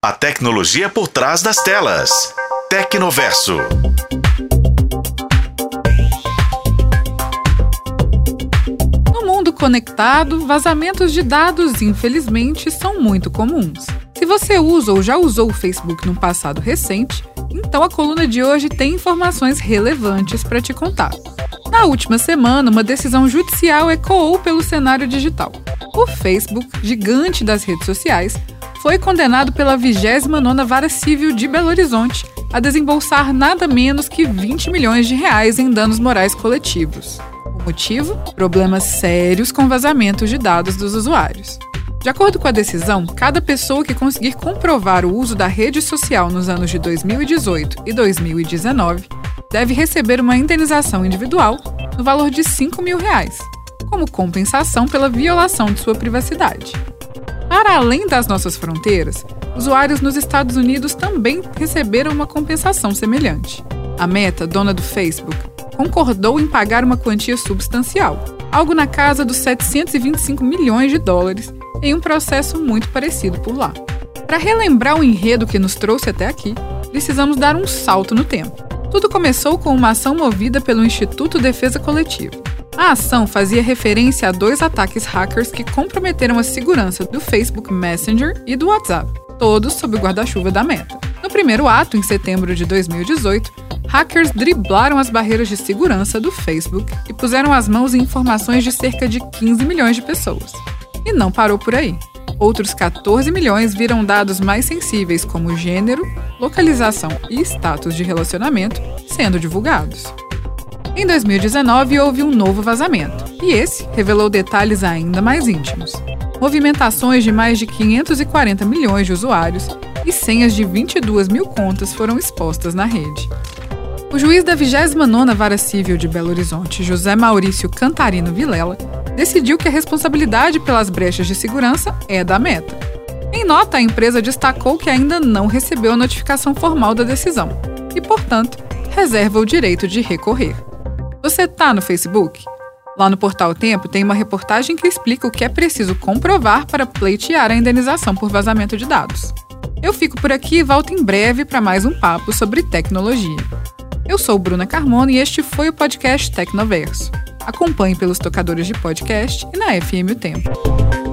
A tecnologia por trás das telas. Tecnoverso. No mundo conectado, vazamentos de dados, infelizmente, são muito comuns. Se você usa ou já usou o Facebook no passado recente, então a coluna de hoje tem informações relevantes para te contar. Na última semana, uma decisão judicial ecoou pelo cenário digital. O Facebook, gigante das redes sociais, foi condenado pela 29ª Vara Civil de Belo Horizonte a desembolsar nada menos que 20 milhões de reais em danos morais coletivos. O motivo? Problemas sérios com vazamentos de dados dos usuários. De acordo com a decisão, cada pessoa que conseguir comprovar o uso da rede social nos anos de 2018 e 2019 deve receber uma indenização individual no valor de 5 mil reais, como compensação pela violação de sua privacidade. Para além das nossas fronteiras, usuários nos Estados Unidos também receberam uma compensação semelhante. A Meta, dona do Facebook, concordou em pagar uma quantia substancial, algo na casa dos 725 milhões de dólares, em um processo muito parecido por lá. Para relembrar o enredo que nos trouxe até aqui, precisamos dar um salto no tempo. Tudo começou com uma ação movida pelo Instituto Defesa Coletiva. A ação fazia referência a dois ataques hackers que comprometeram a segurança do Facebook Messenger e do WhatsApp, todos sob o guarda-chuva da Meta. No primeiro ato, em setembro de 2018, hackers driblaram as barreiras de segurança do Facebook e puseram as mãos em informações de cerca de 15 milhões de pessoas. E não parou por aí. Outros 14 milhões viram dados mais sensíveis como gênero, localização e status de relacionamento sendo divulgados. Em 2019 houve um novo vazamento, e esse revelou detalhes ainda mais íntimos. Movimentações de mais de 540 milhões de usuários e senhas de 22 mil contas foram expostas na rede. O juiz da 29ª Vara Civil de Belo Horizonte, José Maurício Cantarino Vilela, decidiu que a responsabilidade pelas brechas de segurança é da Meta. Em nota, a empresa destacou que ainda não recebeu a notificação formal da decisão e, portanto, reserva o direito de recorrer. Você está no Facebook? Lá no portal Tempo tem uma reportagem que explica o que é preciso comprovar para pleitear a indenização por vazamento de dados. Eu fico por aqui e volto em breve para mais um papo sobre tecnologia. Eu sou Bruna Carmona e este foi o podcast Tecnoverso. Acompanhe pelos tocadores de podcast e na FM O Tempo.